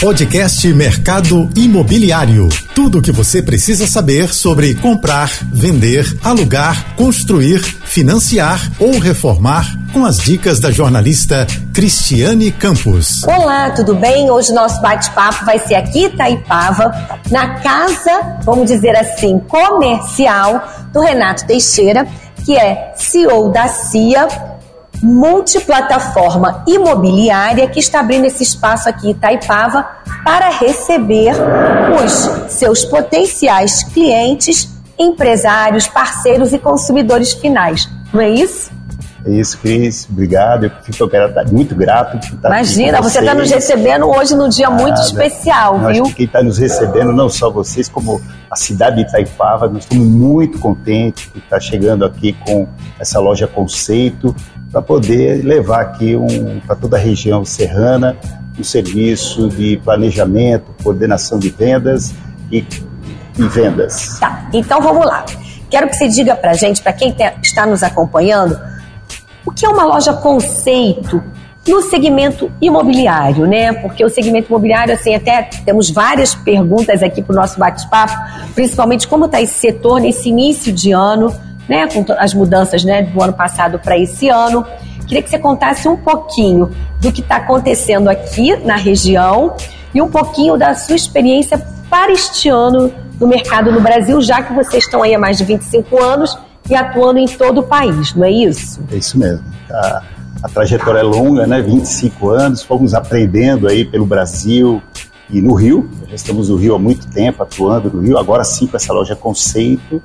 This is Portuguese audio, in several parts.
Podcast Mercado Imobiliário. Tudo o que você precisa saber sobre comprar, vender, alugar, construir, financiar ou reformar com as dicas da jornalista Cristiane Campos. Olá, tudo bem? Hoje nosso bate-papo vai ser aqui Itaipava, na casa, vamos dizer assim, comercial do Renato Teixeira, que é CEO da CIA multiplataforma imobiliária que está abrindo esse espaço aqui em Itaipava para receber os seus potenciais clientes, empresários, parceiros e consumidores finais. Não é isso? É isso, Cris. Obrigado. Eu fico muito grato por estar Imagina, você está nos recebendo hoje num dia muito especial, Eu viu? Quem está nos recebendo, não só vocês, como a cidade de Itaipava, nós estamos muito contentes de estar chegando aqui com essa loja conceito para poder levar aqui um, para toda a região serrana um serviço de planejamento, coordenação de vendas e, e vendas. Tá, então vamos lá. Quero que você diga para gente, para quem está nos acompanhando, o que é uma loja conceito no segmento imobiliário, né? Porque o segmento imobiliário, assim, até temos várias perguntas aqui para o nosso bate-papo, principalmente como está esse setor nesse início de ano, né? Com as mudanças né, do ano passado para esse ano. Queria que você contasse um pouquinho do que está acontecendo aqui na região e um pouquinho da sua experiência para este ano no mercado no Brasil, já que vocês estão aí há mais de 25 anos e atuando em todo o país, não é isso? É isso mesmo. A, a trajetória é longa, né? 25 anos, fomos aprendendo aí pelo Brasil e no Rio. Já estamos no Rio há muito tempo, atuando no Rio. Agora sim com essa loja Conceito,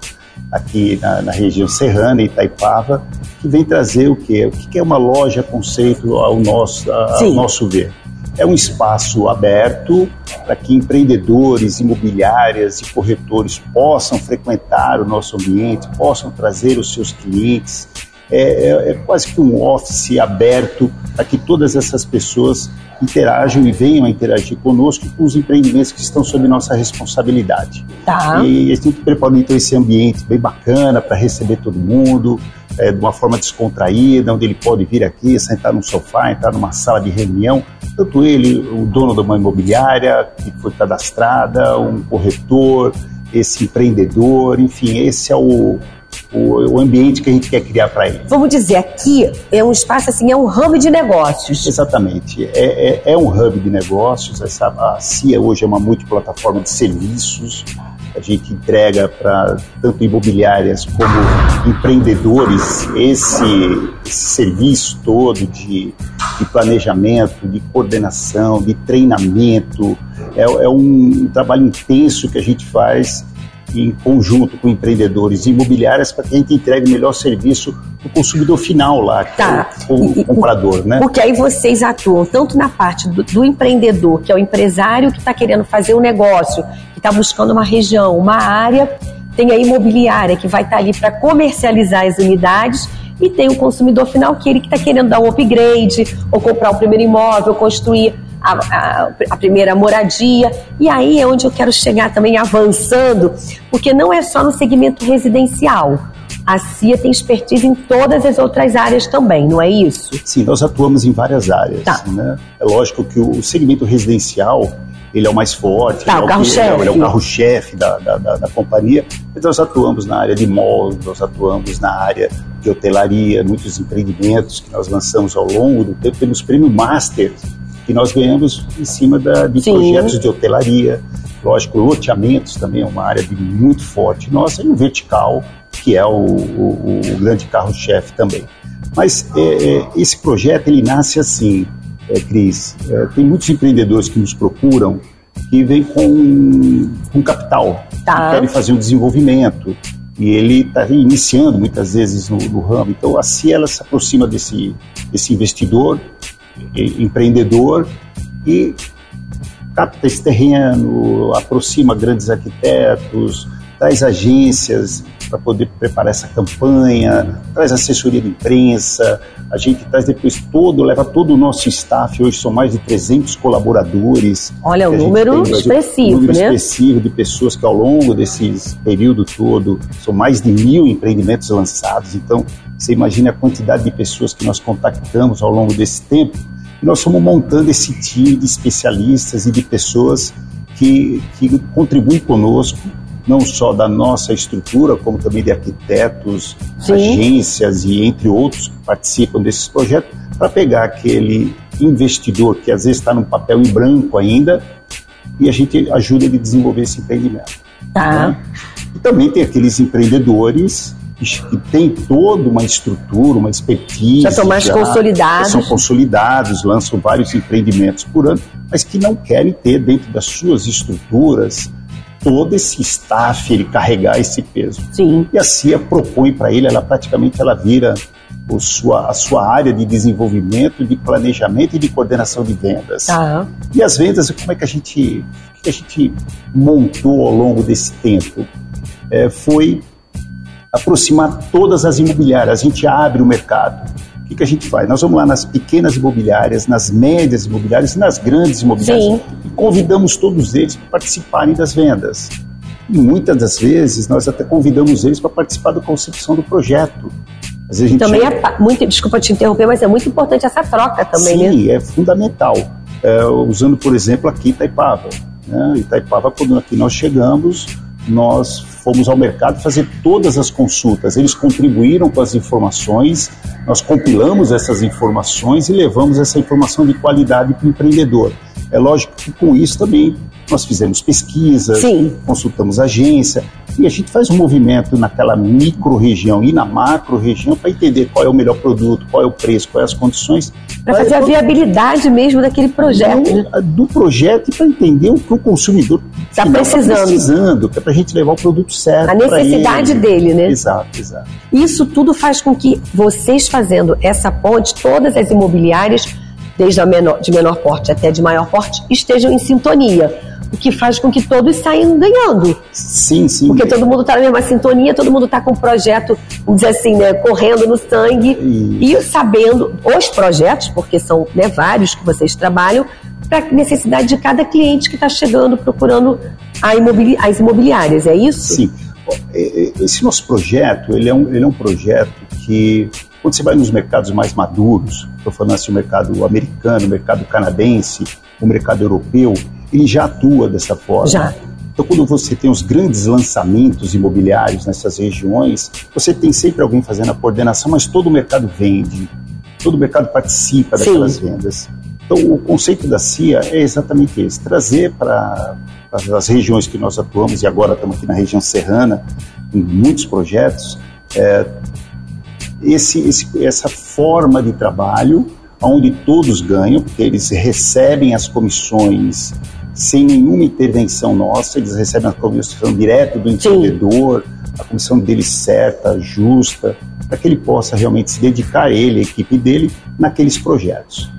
aqui na, na região serrana, Itaipava, que vem trazer o quê? O que é uma loja Conceito ao nosso, ao nosso ver? É um espaço aberto para que empreendedores, imobiliárias e corretores possam frequentar o nosso ambiente, possam trazer os seus clientes. É, é, é quase que um office aberto para que todas essas pessoas interajam e venham a interagir conosco com os empreendimentos que estão sob nossa responsabilidade. Tá. E a gente preparou então esse ambiente bem bacana para receber todo mundo, é, de uma forma descontraída, onde ele pode vir aqui, sentar num sofá, entrar numa sala de reunião, tanto ele, o dono de uma imobiliária que foi cadastrada, um corretor, esse empreendedor, enfim, esse é o, o, o, ambiente que a gente quer criar para ele. Vamos dizer, aqui é um espaço assim, é um hub de negócios. Exatamente, é, é, é um hub de negócios. Essa, a CIA hoje é uma multiplataforma de serviços. A gente entrega para tanto imobiliárias como empreendedores esse, esse serviço todo de, de, planejamento, de coordenação, de treinamento. É, é um trabalho intenso que a gente faz em conjunto com empreendedores imobiliárias para que a gente entregue o melhor serviço para o consumidor final lá, tá. é o, o comprador, né? Porque aí vocês atuam tanto na parte do, do empreendedor, que é o empresário que está querendo fazer um negócio, que está buscando uma região, uma área, tem a imobiliária que vai estar tá ali para comercializar as unidades e tem o consumidor final que ele que está querendo dar um upgrade ou comprar o primeiro imóvel, construir a, a, a, primeira moradia. E aí é onde eu quero chegar também avançando, porque não é só no segmento residencial. A CIA tem expertise em todas as outras áreas também, não é isso? Sim, nós atuamos em várias áreas. Tá. Né? É lógico que o segmento residencial ele é o mais forte, tá, ele, o carro é o, ele é o carro-chefe da, da, da, da, companhia. Mas nós atuamos na área de malls, nós atuamos na área de hotelaria, muitos empreendimentos que nós lançamos ao longo do tempo. Temos prêmio Master que nós ganhamos em cima da, de Sim. projetos de hotelaria, lógico, loteamentos também é uma área de muito forte nossa, e o vertical, que é o, o, o grande carro-chefe também. Mas é, é, esse projeto, ele nasce assim, é, Cris, é, tem muitos empreendedores que nos procuram que vêm com, com capital, tá. que querem fazer um desenvolvimento, e ele está iniciando muitas vezes no, no, ramo. Então, assim ela se aproxima desse, desse investidor empreendedor e capta esse terreno, aproxima grandes arquitetos, traz agências para poder preparar essa campanha, traz assessoria de imprensa, a gente traz depois todo, leva todo o nosso staff, hoje são mais de 300 colaboradores. Olha, o número tem, expressivo, um número né? expressivo de pessoas que ao longo desse período todo, são mais de mil empreendimentos lançados, então você imagina a quantidade de pessoas que nós contactamos ao longo desse tempo E nós fomos montando esse time de especialistas e de pessoas que, que contribuem conosco, não só da nossa estrutura, como também de arquitetos, Sim. agências e entre outros que participam desses projetos, para pegar aquele investidor que às vezes está no papel em branco ainda e a gente ajuda ele a desenvolver esse empreendimento. Tá. Né? E também tem aqueles empreendedores que têm toda uma estrutura, uma expertise. Já são mais já, consolidados. são consolidados, lançam vários empreendimentos por ano, mas que não querem ter dentro das suas estruturas todo esse staff, ele carregar esse peso. Sim. E a CIA propõe para ele, ela praticamente ela vira o sua, a sua área de desenvolvimento, de planejamento e de coordenação de vendas. Tá. E as vendas, como é que a gente, que a gente montou ao longo desse tempo? É, foi aproximar todas as imobiliárias, a gente abre o mercado. O que, que a gente faz? Nós vamos lá nas pequenas imobiliárias, nas médias imobiliárias e nas grandes imobiliárias Sim. e convidamos todos eles para participarem das vendas. E muitas das vezes nós até convidamos eles para participar da concepção do projeto. Às vezes também é muito, desculpa te interromper, mas é muito importante essa troca também, Sim, né? Sim, é fundamental. É, usando, por exemplo, aqui Itaipava. Né? Itaipava, quando aqui nós chegamos, nós fomos ao mercado fazer todas as consultas. Eles contribuíram com as informações, nós compilamos essas informações e levamos essa informação de qualidade para o empreendedor. É lógico que com isso também nós fizemos pesquisas, Sim. consultamos agência e a gente faz um movimento naquela micro-região e na macro-região para entender qual é o melhor produto, qual é o preço, quais as condições. Para fazer a viabilidade mesmo daquele projeto. Do, né? do projeto e para entender o que o consumidor está precisando. Tá precisando, que é para a gente levar o produto certo. A necessidade dele, né? Exato, exato. Isso tudo faz com que vocês fazendo essa ponte, todas as imobiliárias, desde a menor, de menor porte até de maior porte, estejam em sintonia o que faz com que todos saiam ganhando. Sim, sim. Porque todo mundo está na mesma sintonia, todo mundo está com o projeto, vamos dizer assim, né, correndo no sangue e sabendo os projetos, porque são né, vários que vocês trabalham, para a necessidade de cada cliente que está chegando procurando imobili as imobiliárias, é isso? Sim. É, é, esse nosso projeto, ele é um, ele é um projeto que, quando você vai nos mercados mais maduros, estou falando assim, o mercado americano, o mercado canadense, o mercado europeu, ele já atua dessa forma. Já. Então, quando você tem os grandes lançamentos imobiliários nessas regiões, você tem sempre alguém fazendo a coordenação, mas todo o mercado vende, todo o mercado participa daquelas Sim. vendas. Então, o conceito da CIA é exatamente esse: trazer para as regiões que nós atuamos, e agora estamos aqui na região serrana, em muitos projetos, é, esse, esse, essa forma de trabalho onde todos ganham, porque eles recebem as comissões sem nenhuma intervenção nossa, eles recebem a comissão direto do empreendedor, a comissão dele certa, justa, para que ele possa realmente se dedicar, ele, a equipe dele, naqueles projetos.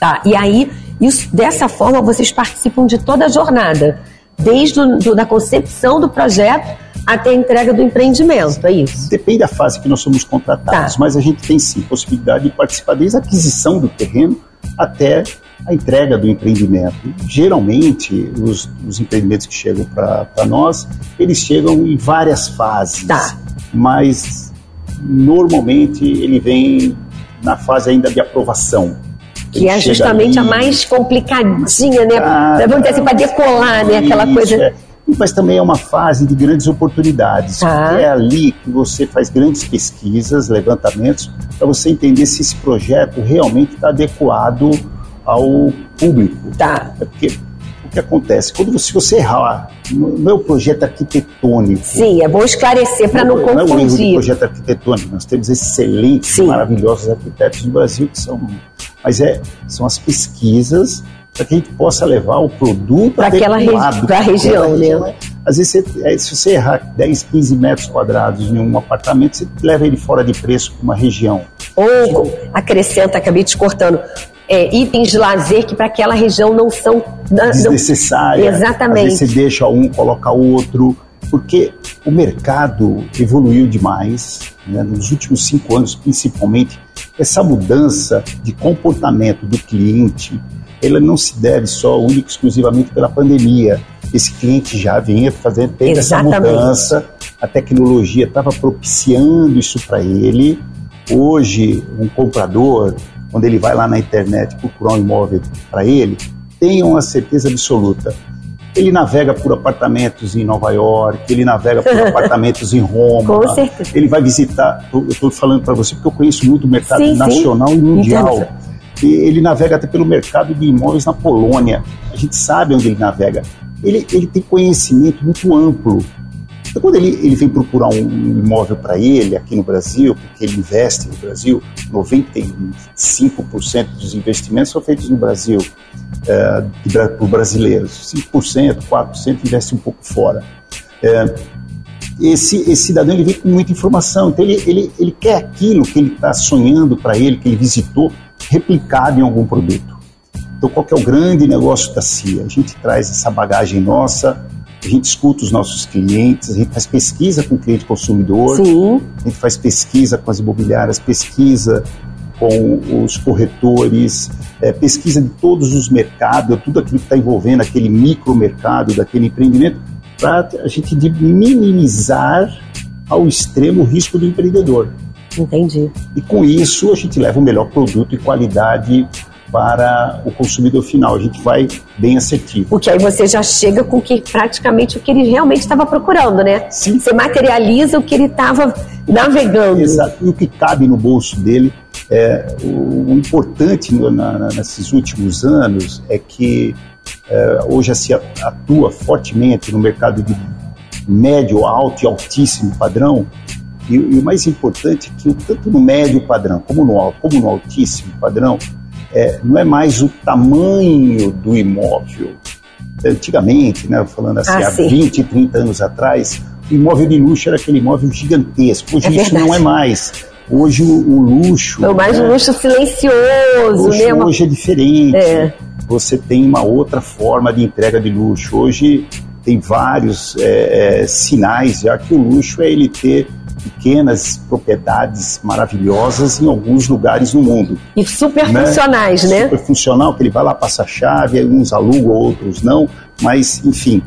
Tá, e aí, isso, dessa forma, vocês participam de toda a jornada, desde a da concepção do projeto até a entrega do empreendimento, é isso? Depende da fase que nós somos contratados, tá. mas a gente tem sim possibilidade de participar desde a aquisição do terreno até a entrega do empreendimento. Geralmente, os, os empreendimentos que chegam para nós, eles chegam em várias fases, tá. mas normalmente ele vem na fase ainda de aprovação. Que ele é justamente ali, a mais complicadinha, né? Ah, Vamos dizer assim, para decolar, né? Aquela coisa. É mas também é uma fase de grandes oportunidades. Ah. É ali que você faz grandes pesquisas, levantamentos, para você entender se esse projeto realmente está adequado ao público. Tá. É porque o que acontece? Quando você, se você errar no meu projeto arquitetônico. Sim, é bom esclarecer para não, não confundir. Não é um erro de projeto arquitetônico, nós temos excelentes, Sim. maravilhosos arquitetos no Brasil que são. Mas é, são as pesquisas para que a gente possa levar o produto para aquela regi pra região, né? né? Às vezes, você, é, se você errar 10, 15 metros quadrados em um apartamento, você leva ele fora de preço para uma região. Ou acrescenta, acabei te cortando, é, itens de lazer que para aquela região não são desnecessários. Exatamente. Às vezes você deixa um, coloca outro, porque o mercado evoluiu demais, né? nos últimos cinco anos principalmente, essa mudança de comportamento do cliente, ela não se deve só única e exclusivamente pela pandemia. Esse cliente já vinha fazendo teve essa mudança, a tecnologia estava propiciando isso para ele. Hoje, um comprador quando ele vai lá na internet procurar um imóvel para ele, tenham a certeza absoluta. Ele navega por apartamentos em Nova York, ele navega por apartamentos em Roma. Com certeza. Ele vai visitar. Eu estou falando para você porque eu conheço muito o mercado Sim, sim. nacional e mundial. Entendo. E ele navega até pelo mercado de imóveis na Polônia. A gente sabe onde ele navega. Ele, ele tem conhecimento muito amplo. Então, quando ele, ele vem procurar um imóvel para ele aqui no Brasil, porque ele investe no Brasil, 95% dos investimentos são feitos no Brasil bra- por brasileiros, 5%, 4% investe um pouco fora. Eh, esse, esse cidadão ele vem com muita informação, então ele, ele, ele quer aquilo que ele está sonhando para ele, que ele visitou, replicado em algum produto. Então, qual é o grande negócio da CIA? A gente traz essa bagagem nossa, a gente escuta os nossos clientes, a gente faz pesquisa com o cliente consumidor, Sim. a gente faz pesquisa com as imobiliárias, pesquisa com os corretores, eh, pesquisa de todos os mercados, tudo aquilo que está envolvendo aquele micromercado, daquele empreendimento, para a gente de minimizar ao extremo o risco do empreendedor. Entendi. E com isso a gente leva o melhor produto e qualidade para o consumidor final. A gente vai bem assertivo. Porque aí você já chega com que praticamente o que ele realmente estava procurando, né? Sim. Você materializa o que ele estava navegando. Exato. E o que cabe no bolso dele. É, o, o importante no- na- nesses últimos anos é que é, hoje se atua fortemente no mercado de médio, alto e altíssimo padrão. E, e o mais importante é que tanto no médio padrão como no alto, como no altíssimo padrão, é, não é mais o tamanho do imóvel. Antigamente, né, falando assim, Ah, há sim. 20, 30 anos atrás, o imóvel de luxo era aquele imóvel gigantesco. Hoje É isso verdade. não é mais. Hoje o, o luxo. É o mais né, luxo silencioso, luxo né? Uma- hoje é diferente. É. Você tem uma outra forma de entrega de luxo. Hoje tem vários é, é, sinais já que o luxo é ele ter pequenas propriedades maravilhosas em alguns lugares no mundo. E super né? funcionais, né? Super funcional, que ele vai lá, passa a chave, uns alugam, outros não, mas enfim.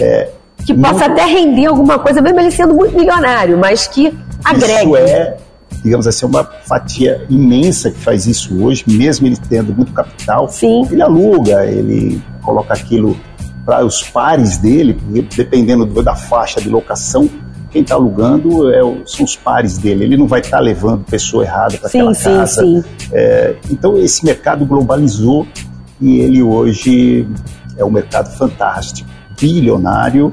é, Que possa muito- até render alguma coisa, mesmo ele sendo muito milionário, mas que agregue. Isso é, digamos assim, uma fatia imensa que faz isso hoje, mesmo ele tendo muito capital. Sim. Ele aluga, ele coloca aquilo para os pares dele, dependendo do- da faixa de locação, quem está alugando é o- são os pares dele. Ele não vai estar levando pessoa errada para aquela sim, casa. sim. É, então esse mercado globalizou e ele hoje é um mercado fantástico, bilionário.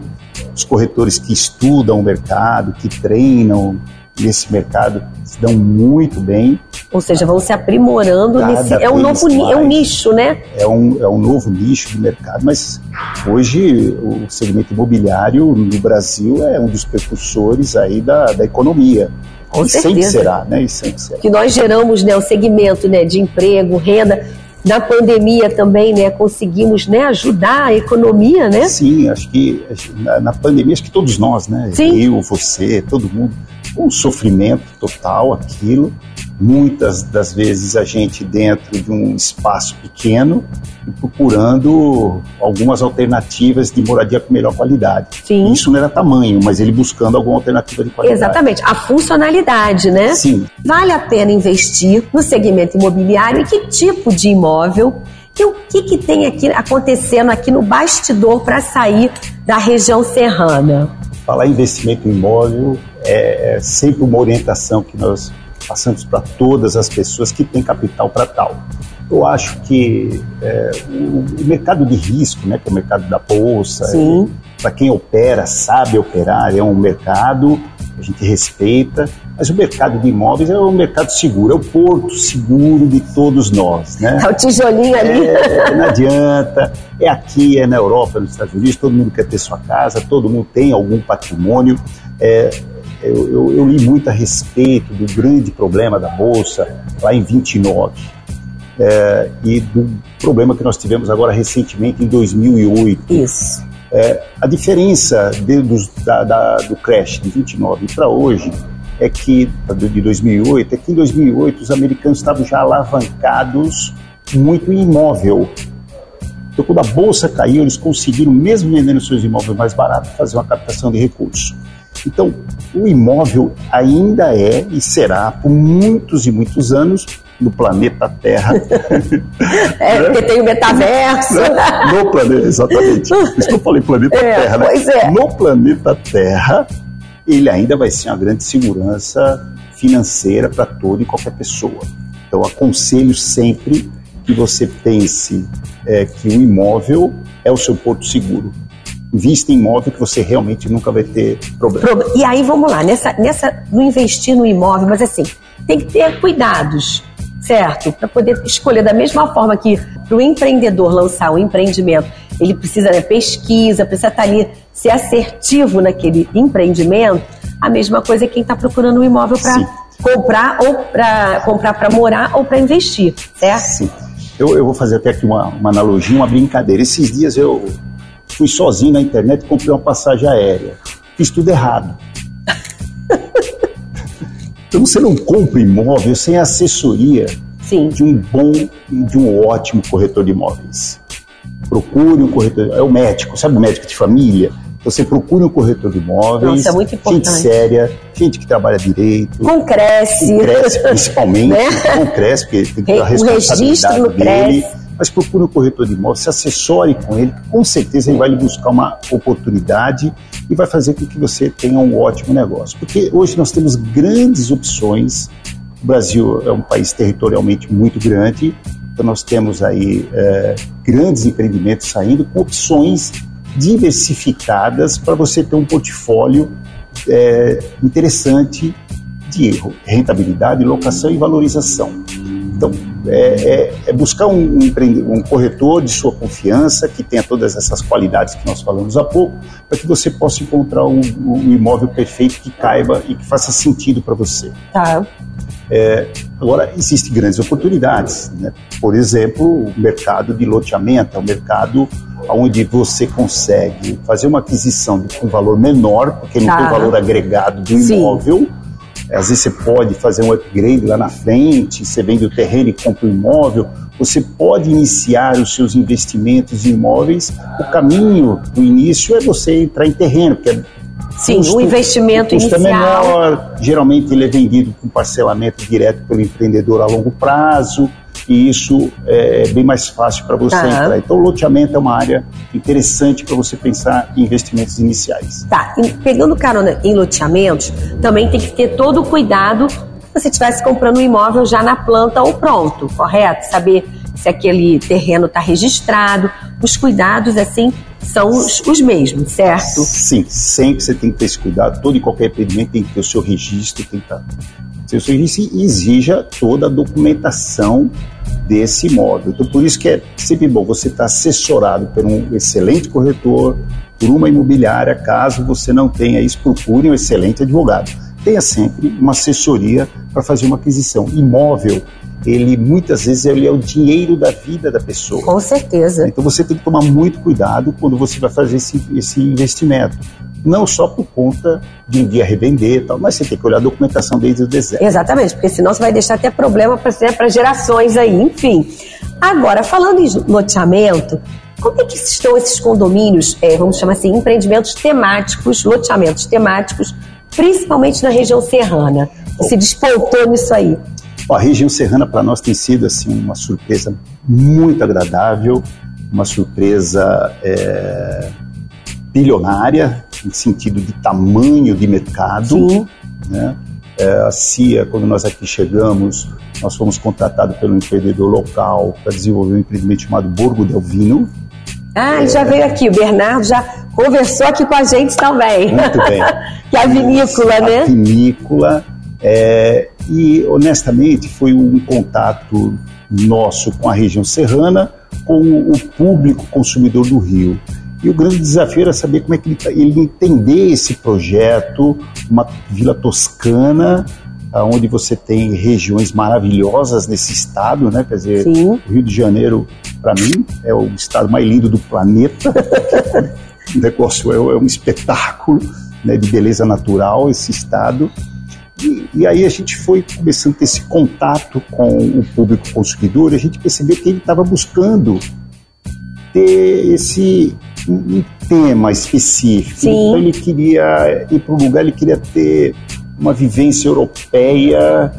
Os corretores que estudam o mercado, que treinam nesse mercado, se dão muito bem. Ou seja, vão se aprimorando Cada nesse. É um novo ni- é um mais. nicho, né? É um, é um novo nicho de mercado, mas hoje o segmento imobiliário no Brasil é um dos precursores aí da, da economia. Com e sempre certeza. será, né? E sempre será. que nós geramos né, o segmento né, de emprego, renda. Na pandemia também, né, conseguimos né, ajudar a economia, né? Sim, acho que na, na pandemia, acho que todos nós, né? Sim. Eu, você, todo mundo, um sofrimento total aquilo. Muitas das vezes a gente dentro de um espaço pequeno e procurando algumas alternativas de moradia com melhor qualidade. Sim. Isso não era tamanho, mas ele buscando alguma alternativa de qualidade. Exatamente, a funcionalidade, né? Sim, Vale a pena investir no segmento imobiliário e que tipo de imóvel e o que, que tem aqui acontecendo aqui no bastidor para sair da região serrana? falar investimento em imóvel é, é sempre uma orientação que nós passamos para todas as pessoas que têm capital para tal. Eu acho que é, o, o mercado de risco, né, que é o mercado da bolsa, Sim. para quem opera, sabe operar, é um mercado a gente respeita, mas o mercado de imóveis é um mercado seguro, é o porto seguro de todos nós, né? É o tijolinho ali. É, não adianta. É aqui, é na Europa, nos Estados Unidos, todo mundo quer ter sua casa, todo mundo tem algum patrimônio. É, eu, eu- eu li muito a respeito do grande problema da Bolsa lá em 29 é, e do problema que nós tivemos agora recentemente em 2008. Isso. A diferença de- dos- da- da- do crash de 29 para hoje é que, de 2008, é que em 2008 os americanos estavam já alavancados muito em imóvel. Então, quando a bolsa caiu, eles conseguiram, mesmo vendendo seus imóveis mais baratos, fazer uma captação de recursos. Então, o imóvel ainda é e será, por muitos e muitos anos, no planeta Terra. é, né? porque tem o metaverso. Né? No planeta, exatamente. Isso que eu falei planeta é, Terra, né? Pois é. No planeta Terra, ele ainda vai ser uma grande segurança financeira para toda e qualquer pessoa. Então, aconselho sempre que você pense é, que o imóvel é o seu porto seguro. Invista em imóvel que você realmente nunca vai ter problema. E aí vamos lá, nessa, nessa, no investir no imóvel, mas assim, tem que ter cuidados, certo? Para poder escolher da mesma forma que para o empreendedor lançar um empreendimento, ele precisa de pesquisa, precisa estar tá ali, ser assertivo naquele empreendimento. A mesma coisa é quem está procurando um imóvel para comprar ou para comprar para morar ou para investir, certo? Sim. Eu, eu vou fazer até aqui uma, uma analogia, uma brincadeira. Esses dias eu fui sozinho na internet e comprei uma passagem aérea. Fiz tudo errado. então você não compra imóvel sem assessoria Sim. de um bom e de um ótimo corretor de imóveis. Procure um corretor, é o médico, sabe o médico de família? Você procure um corretor de imóveis. Nossa, é muito importante. Gente séria, gente que trabalha direito. Com Cresce. Com Cresce, principalmente. né? Com Cresce, porque tem que ter a responsabilidade dele. Cresce. Mas procure um corretor de imóveis, se assessore com ele, com certeza ele vai lhe buscar uma oportunidade e vai fazer com que você tenha um ótimo negócio. Porque hoje nós temos grandes opções. O Brasil é um país territorialmente muito grande, então nós temos aí é, grandes empreendimentos saindo com opções diversificadas para você ter um portfólio é, interessante de rentabilidade, locação e valorização. Então, é, é, é buscar um, um, corretor de sua confiança, que tenha todas essas qualidades que nós falamos há pouco, para que você possa encontrar um, um, imóvel perfeito que caiba e que faça sentido para você. Tá. É, agora, existem grandes oportunidades. Né? Por exemplo, o mercado de loteamento, é um mercado onde você consegue fazer uma aquisição com um valor menor, porque não tá. tem o valor agregado do imóvel. Sim. Às vezes você pode fazer um upgrade lá na frente, você vende o terreno e compra o imóvel. Você pode iniciar os seus investimentos em imóveis. O caminho do início é você entrar em terreno, porque é Sim, custo, o investimento o custo inicial. é menor, geralmente ele é vendido com parcelamento direto pelo empreendedor a longo prazo e isso é bem mais fácil para você entrar. Então, o loteamento é uma área interessante para você pensar em investimentos iniciais. Tá, e pegando carona em loteamentos, também tem que ter todo o cuidado se você estivesse comprando um imóvel já na planta ou pronto, correto? Saber se aquele terreno está registrado, os cuidados assim são os, os, mesmos, certo? Sim, sempre você tem que ter esse cuidado, todo e qualquer empreendimento tem que ter o seu registro, tem que tá seu serviço e exija toda a documentação desse imóvel. Então, por isso que é sempre bom você estar assessorado por um excelente corretor, por uma imobiliária, caso você não tenha isso, procure um excelente advogado. Tenha sempre uma assessoria para fazer uma aquisição. Imóvel, ele muitas vezes ele é o dinheiro da vida da pessoa. Com certeza. Então você tem que tomar muito cuidado quando você vai fazer esse, esse investimento não só por conta de um dia revender e tal, mas você tem que olhar a documentação desde o deserto. Exatamente, porque senão você vai deixar até problema para né, gerações aí, enfim. Agora, falando em loteamento, como é que estão esses condomínios, é, vamos chamar assim, empreendimentos temáticos, loteamentos temáticos, principalmente na região serrana? Você despontou nisso aí. A região serrana para nós tem sido assim uma surpresa muito agradável, uma surpresa é, bilionária, em sentido de tamanho de mercado. Sim. Né? É, a CIA, quando nós aqui chegamos, nós fomos contratados pelo empreendedor local para desenvolver um empreendimento chamado Borgo del Vino. Ah, é, já veio aqui, o Bernardo já conversou aqui com a gente também. Muito bem. que é a vinícola, a né? A vinícola. É, e, honestamente, foi um contato nosso com a região serrana, com o público consumidor do Rio. E o grande desafio era saber como é que ele, tá, ele entender esse projeto, uma vila toscana, onde você tem regiões maravilhosas nesse estado, né? Quer dizer, Sim. o Rio de Janeiro, para mim, é o estado mais lindo do planeta. o negócio é, é, um espetáculo né, de beleza natural, esse estado. E, e, aí a gente foi começando a ter esse contato com o público consumidor e a gente percebeu que ele estava buscando ter esse um tema específico. Sim. Então ele queria ir para um lugar, ele queria ter uma vivência europeia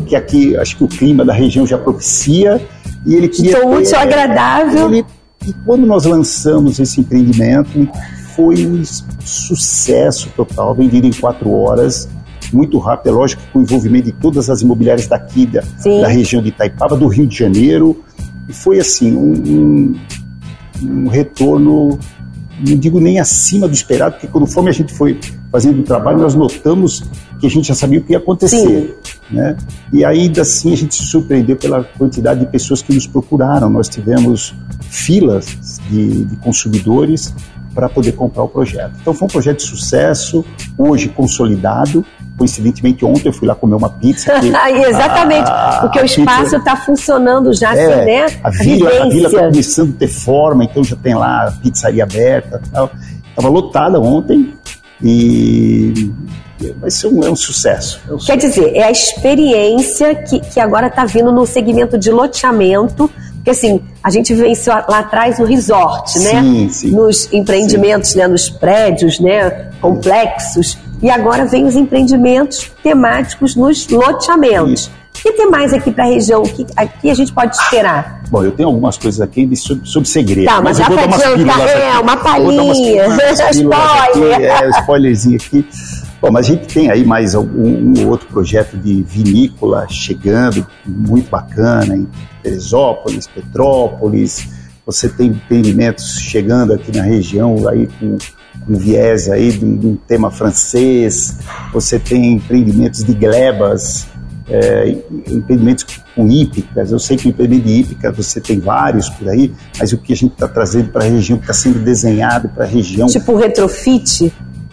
porque aqui acho que o clima da região já propicia e ele queria Estou útil, agradável. Ele, e quando nós lançamos esse empreendimento, foi um sucesso total, vendido em quatro horas, muito rápido, é lógico, com o envolvimento de todas as imobiliárias daqui, da, da região de Itaipava, do Rio de Janeiro, e foi assim, um, um, um retorno não digo nem acima do esperado, porque conforme a gente foi fazendo o trabalho, nós notamos que a gente já sabia o que ia acontecer. Né? E ainda assim a gente se surpreendeu pela quantidade de pessoas que nos procuraram. Nós tivemos filas de, de consumidores para poder comprar o projeto. Então foi um projeto de sucesso, hoje consolidado. Coincidentemente, ontem eu fui lá comer uma pizza. Exatamente, a, porque o espaço está funcionando já, é, assim, né? A vila está começando a ter forma, então já tem lá a pizzaria aberta. Estava lotada ontem e vai ser um, é um sucesso. É um Quer dizer, é a experiência que, que agora está vindo no segmento de loteamento, porque assim, a gente vivenciou lá atrás no resort, né? Sim, sim. Nos empreendimentos, sim. né? Nos prédios, né? Complexos. E agora vem os empreendimentos temáticos nos loteamentos. Isso. O que tem mais aqui para a região? O que aqui a gente pode esperar? Bom, eu tenho algumas coisas aqui de, sobre, sobre segredo. Tá, mas, mas já para adiantar, é, uma palhinha, spoiler. é, spoilerzinho aqui. Bom, mas a gente tem aí mais um, um, outro projeto de vinícola chegando, muito bacana, em Teresópolis, Petrópolis. Você tem empreendimentos chegando aqui na região aí com, com viés aí de um, de um tema francês. Você tem empreendimentos de glebas, é, empreendimentos com hípicas. Eu sei que o empreendimento de hípica você tem vários por aí, mas o que a gente está trazendo para a região, que está sendo desenhado para a região. Tipo retrofit?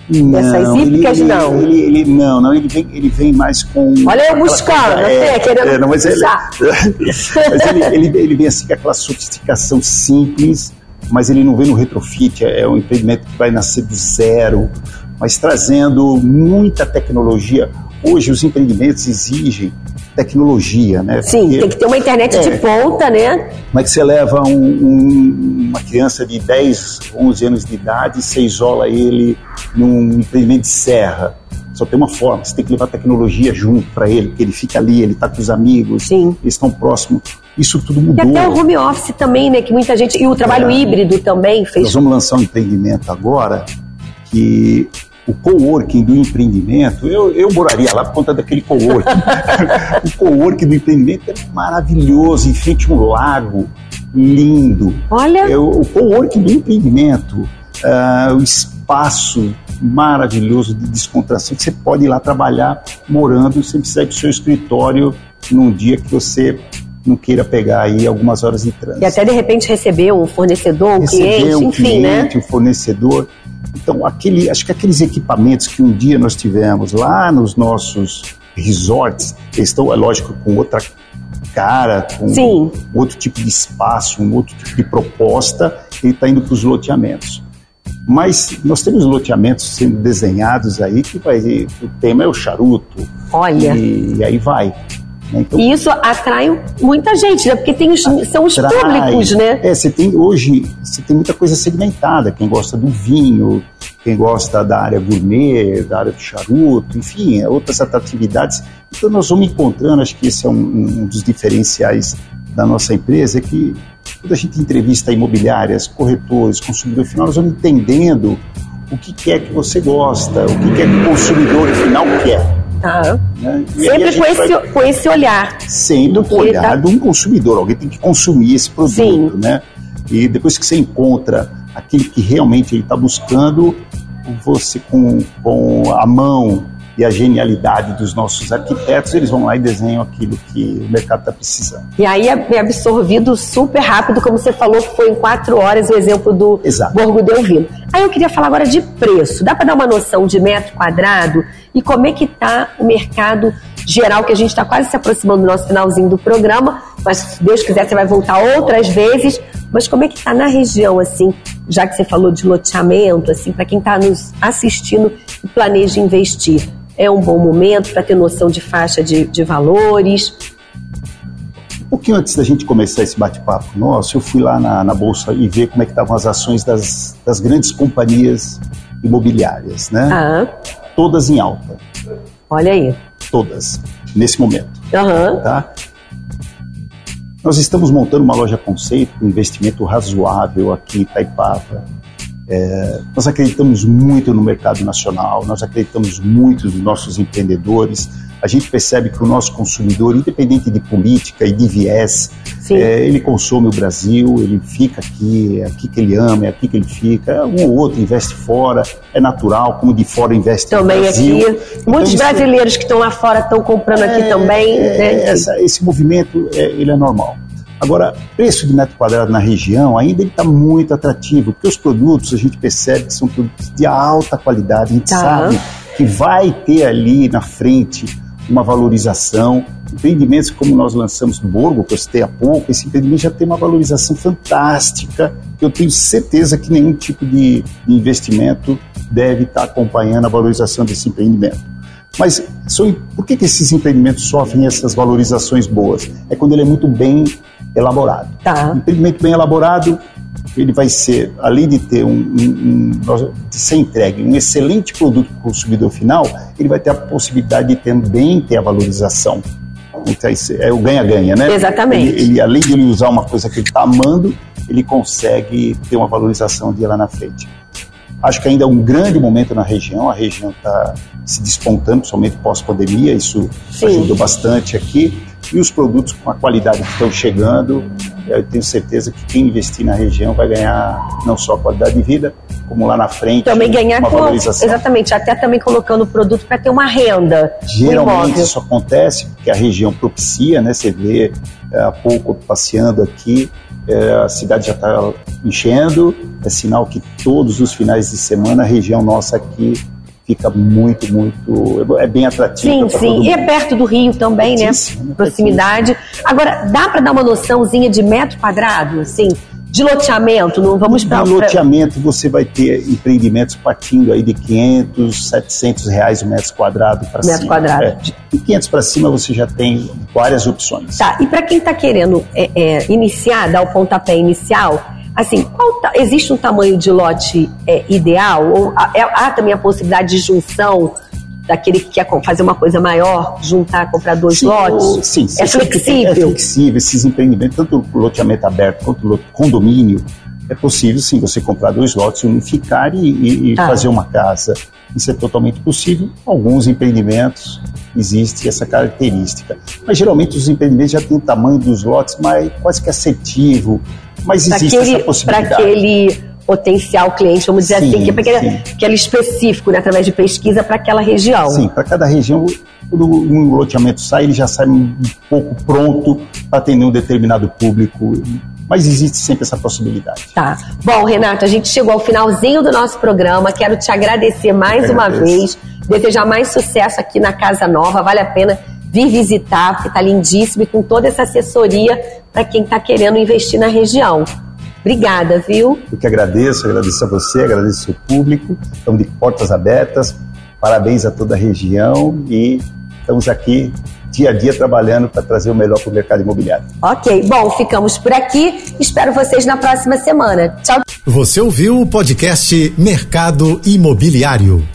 Não, Essas hípicas ele, não. Ele, ele, não, não, ele vem, ele vem mais com. Olha eu buscando, é, até, querendo. É, não, mas ele, mas ele, ele, ele vem assim com aquela sofisticação simples, mas ele não vem no retrofit, é, é um empreendimento que vai nascer do zero, mas trazendo muita tecnologia. Hoje os empreendimentos exigem tecnologia, né? Sim, Porque, tem que ter uma internet é, de ponta, né? Como é que você leva um, um, uma criança de 10, 11 anos de idade e você isola ele num empreendimento de serra? Só tem uma forma, você tem que levar tecnologia junto para ele, porque ele fica ali, ele está com os amigos, Sim. eles estão próximos. Isso tudo mudou. E até o home office também, né? Que muita gente. E o trabalho é, híbrido também fez. Nós vamos lançar um empreendimento agora que o coworking do empreendimento, eu, eu moraria lá por conta daquele coworking. o coworking do empreendimento é maravilhoso, em frente a um lago lindo. Olha! É, o coworking do empreendimento, uh, o espaço maravilhoso de descontração, que você pode ir lá trabalhar morando sem precisar ir para o seu escritório num dia que você não queira pegar aí algumas horas de trânsito. E até de repente receber um fornecedor, um receber cliente, um enfim, cliente, né? um fornecedor. Então, aquele, acho que aqueles equipamentos que um dia nós tivemos lá nos nossos resorts, eles estão, é lógico, com outra cara, com Sim. outro tipo de espaço, um outro tipo de proposta, ele está indo para os loteamentos. Mas nós temos loteamentos sendo desenhados aí que vai, o tema é o charuto. Olha. E, e aí vai. Então, e isso atrai muita gente, né? Porque tem os, são os públicos, né? É, você tem hoje, você tem muita coisa segmentada. Quem gosta do vinho, quem gosta da área gourmet, da área do charuto, enfim, é outras atratividades. Então nós vamos encontrando, acho que esse é um, um dos diferenciais da nossa empresa, é que quando a gente entrevista imobiliárias, corretores, consumidor final, nós vamos entendendo o que, é que você gosta, o que, que é que o consumidor final quer. Tá. Né? Sempre com esse, vai... com esse olhar. Sempre com o olhar tá... de um consumidor. Alguém tem que consumir esse produto, Sim. né? E depois que você encontra aquele que realmente ele está buscando, você com, com a mão e a genialidade dos nossos arquitetos, eles vão lá e desenham aquilo que o mercado está precisando. E aí é absorvido super rápido, como você falou, que foi em quatro horas o exemplo do Exato. Borgo Delvino. Aí eu queria falar agora de preço. Dá para dar uma noção de metro quadrado e como é que está o mercado geral, que a gente está quase se aproximando do nosso finalzinho do programa, mas se Deus quiser você vai voltar outras vezes. Mas como é que está na região, assim, já que você falou de loteamento, assim, para quem está nos assistindo e planeja investir? É um bom momento para ter noção de faixa de, de valores? Um pouquinho antes da gente começar esse bate-papo nosso, eu fui lá na, na, Bolsa e ver como é que estavam as ações das, das grandes companhias imobiliárias, né? Ah. Todas em alta. Olha aí. Todas, nesse momento. Uhum. Tá? Nós estamos montando uma loja conceito com investimento razoável aqui em Itaipava. É, nós acreditamos muito no mercado nacional, nós acreditamos muito nos nossos empreendedores. A gente percebe que o nosso consumidor, independente de política e de viés, é, ele consome o Brasil, ele fica aqui, é aqui que ele ama, é aqui que ele fica. Um ou outro investe fora, é natural, como de fora investe também no Brasil. aqui. Então, Muitos brasileiros é, que estão lá fora estão comprando aqui é, também. É, né? essa, esse movimento ele é normal. Agora, preço de metro quadrado na região ainda está muito atrativo, porque os produtos a gente percebe que são produtos de alta qualidade, a gente tá. sabe que vai ter ali na frente uma valorização. Empreendimentos como nós lançamos no Borgo, que eu citei há pouco, esse empreendimento já tem uma valorização fantástica. Eu tenho certeza que nenhum tipo de investimento deve estar acompanhando a valorização desse empreendimento. Mas por que, que esses empreendimentos sofrem essas valorizações boas? É quando ele é muito bem elaborado. Tá. Um empreendimento bem elaborado, ele vai ser, além de ter um, um, um, de ser entregue um excelente produto para o consumidor final, ele vai ter a possibilidade de também ter a valorização. Então, é o ganha-ganha, né? Exatamente. Ele, ele, além de ele usar uma coisa que ele está amando, ele consegue ter uma valorização de lá na frente. Acho que ainda é um grande momento na região, a região está se despontando, principalmente pós-pandemia, isso Sim. ajudou bastante aqui. E os produtos com a qualidade que estão chegando, eu tenho certeza que quem investir na região vai ganhar não só a qualidade de vida, como lá na frente também ganhar uma com, exatamente até também colocando o produto para ter uma renda geralmente isso acontece porque a região propicia né? Você vê é, há pouco passeando aqui é, a cidade já está enchendo. É sinal que todos os finais de semana a região nossa aqui fica muito, muito. É bem atrativo. Sim, sim. E é perto do Rio também, né? Proximidade. Agora, dá para dar uma noçãozinha de metro quadrado, assim? De loteamento, não vamos para... De loteamento você vai ter empreendimentos partindo aí de 500, 700 reais o metro quadrado para cima. Metro quadrado. É, de 500 para cima você já tem várias opções. Tá, e para quem está querendo é, é, iniciar, dar o pontapé inicial, Assim, ta, existe um tamanho de lote é, ideal? Ou há, é, há, também a possibilidade de junção daquele que quer fazer uma coisa maior, juntar, comprar dois sim, lotes? Sim, sim. É flexível? É flexível. Esses empreendimentos, tanto o loteamento aberto quanto o condomínio, é possível sim você comprar dois lotes, unificar e, e, e ah. fazer uma casa. Isso é totalmente possível. Alguns empreendimentos existe essa característica. Mas geralmente os empreendimentos já têm o tamanho dos lotes mais quase que assertivo, mas existe aquele, essa possibilidade. Para aquele potencial cliente, vamos dizer sim, assim, que é aquele, aquele específico, né, através de pesquisa para aquela região. Sim, para cada região, quando um loteamento sai, ele já sai um pouco pronto para atender um determinado público mas existe sempre essa possibilidade. Tá. Bom, Renato, a gente chegou ao finalzinho do nosso programa. Quero te agradecer mais uma vez, desejar mais sucesso aqui na Casa Nova. Vale a pena vir visitar, porque está lindíssimo e com toda essa assessoria para quem está querendo investir na região. Obrigada, viu? Eu que agradeço, agradeço a você, agradeço ao público. Estamos de portas abertas. Parabéns a toda a região e estamos aqui dia a dia trabalhando para trazer o melhor para o mercado imobiliário. Ok, bom, ficamos por aqui. Espero vocês na próxima semana. Tchau. Você ouviu o podcast Mercado Imobiliário.